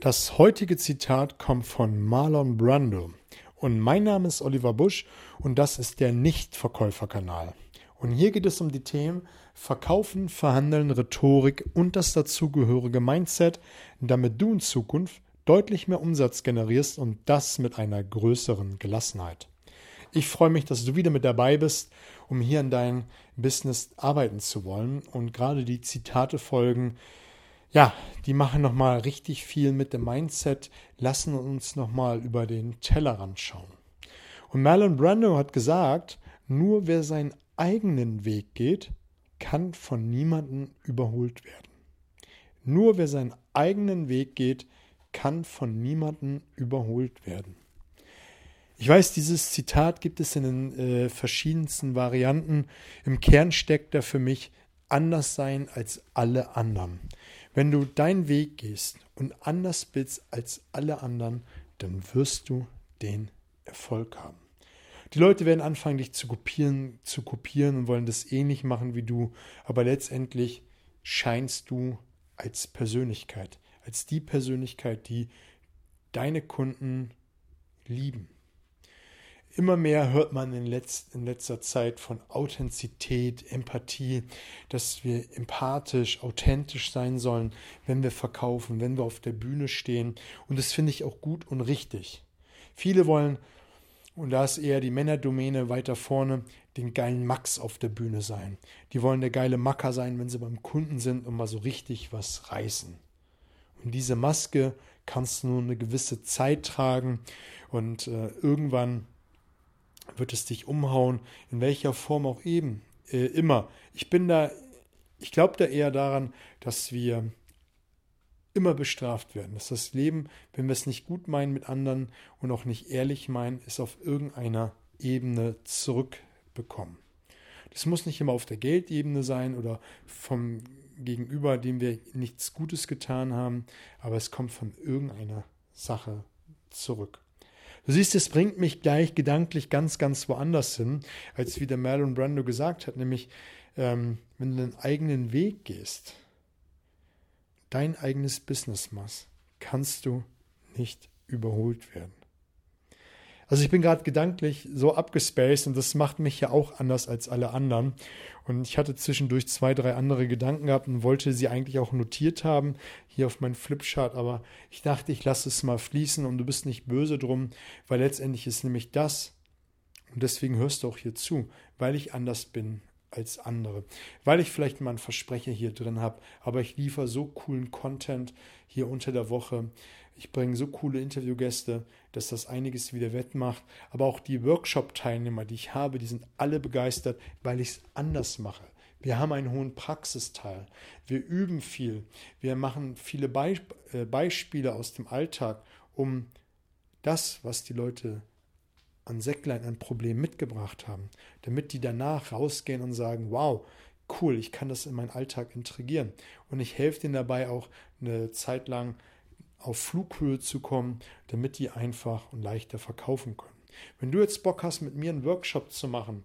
Das heutige Zitat kommt von Marlon Brando. Und mein Name ist Oliver Busch und das ist der Nichtverkäuferkanal. Und hier geht es um die Themen Verkaufen, Verhandeln, Rhetorik und das dazugehörige Mindset, damit du in Zukunft deutlich mehr Umsatz generierst und das mit einer größeren Gelassenheit. Ich freue mich, dass du wieder mit dabei bist, um hier in dein Business arbeiten zu wollen und gerade die Zitate folgen ja, die machen nochmal richtig viel mit dem Mindset, lassen uns nochmal über den Tellerrand schauen. Und Marlon Brando hat gesagt, nur wer seinen eigenen Weg geht, kann von niemandem überholt werden. Nur wer seinen eigenen Weg geht, kann von niemandem überholt werden. Ich weiß, dieses Zitat gibt es in den äh, verschiedensten Varianten. Im Kern steckt da für mich anders sein als alle anderen. Wenn du deinen Weg gehst und anders bist als alle anderen, dann wirst du den Erfolg haben. Die Leute werden anfangen, dich zu kopieren, zu kopieren und wollen das ähnlich machen wie du, aber letztendlich scheinst du als Persönlichkeit, als die Persönlichkeit, die deine Kunden lieben. Immer mehr hört man in, letz in letzter Zeit von Authentizität, Empathie, dass wir empathisch, authentisch sein sollen, wenn wir verkaufen, wenn wir auf der Bühne stehen. Und das finde ich auch gut und richtig. Viele wollen, und da ist eher die Männerdomäne weiter vorne, den geilen Max auf der Bühne sein. Die wollen der geile Macker sein, wenn sie beim Kunden sind und mal so richtig was reißen. Und diese Maske kannst du nur eine gewisse Zeit tragen und äh, irgendwann wird es dich umhauen, in welcher Form auch eben, äh, immer. Ich bin da, ich glaube da eher daran, dass wir immer bestraft werden, dass das Leben, wenn wir es nicht gut meinen mit anderen und auch nicht ehrlich meinen, es auf irgendeiner Ebene zurückbekommen. Das muss nicht immer auf der Geldebene sein oder vom Gegenüber, dem wir nichts Gutes getan haben, aber es kommt von irgendeiner Sache zurück. Du siehst, es bringt mich gleich gedanklich ganz, ganz woanders hin, als wie der Marlon Brando gesagt hat, nämlich ähm, wenn du deinen eigenen Weg gehst, dein eigenes Business machst, kannst du nicht überholt werden. Also ich bin gerade gedanklich so abgespaced und das macht mich ja auch anders als alle anderen. Und ich hatte zwischendurch zwei, drei andere Gedanken gehabt und wollte sie eigentlich auch notiert haben, hier auf meinem Flipchart, aber ich dachte, ich lasse es mal fließen und du bist nicht böse drum, weil letztendlich ist nämlich das, und deswegen hörst du auch hier zu, weil ich anders bin als andere. Weil ich vielleicht mal einen Versprecher hier drin habe, aber ich liefere so coolen Content hier unter der Woche. Ich bringe so coole Interviewgäste, dass das einiges wieder wettmacht. Aber auch die Workshop-Teilnehmer, die ich habe, die sind alle begeistert, weil ich es anders mache. Wir haben einen hohen Praxisteil. Wir üben viel. Wir machen viele Be äh, Beispiele aus dem Alltag, um das, was die Leute an Säcklein ein Problem mitgebracht haben, damit die danach rausgehen und sagen, wow, cool, ich kann das in meinen Alltag integrieren. Und ich helfe denen dabei auch eine Zeit lang auf Flughöhe zu kommen, damit die einfach und leichter verkaufen können. Wenn du jetzt Bock hast, mit mir einen Workshop zu machen,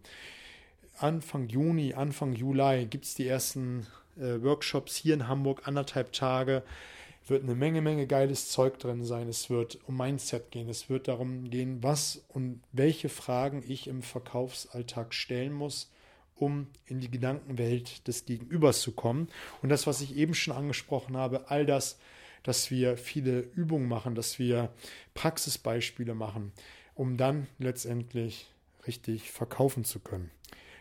Anfang Juni, Anfang Juli gibt es die ersten äh, Workshops hier in Hamburg, anderthalb Tage wird eine Menge, Menge geiles Zeug drin sein. Es wird um Mindset gehen. Es wird darum gehen, was und welche Fragen ich im Verkaufsalltag stellen muss, um in die Gedankenwelt des Gegenübers zu kommen. Und das, was ich eben schon angesprochen habe, all das, dass wir viele Übungen machen, dass wir Praxisbeispiele machen, um dann letztendlich richtig verkaufen zu können.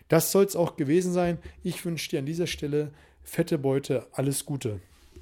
Das soll es auch gewesen sein. Ich wünsche dir an dieser Stelle fette Beute, alles Gute.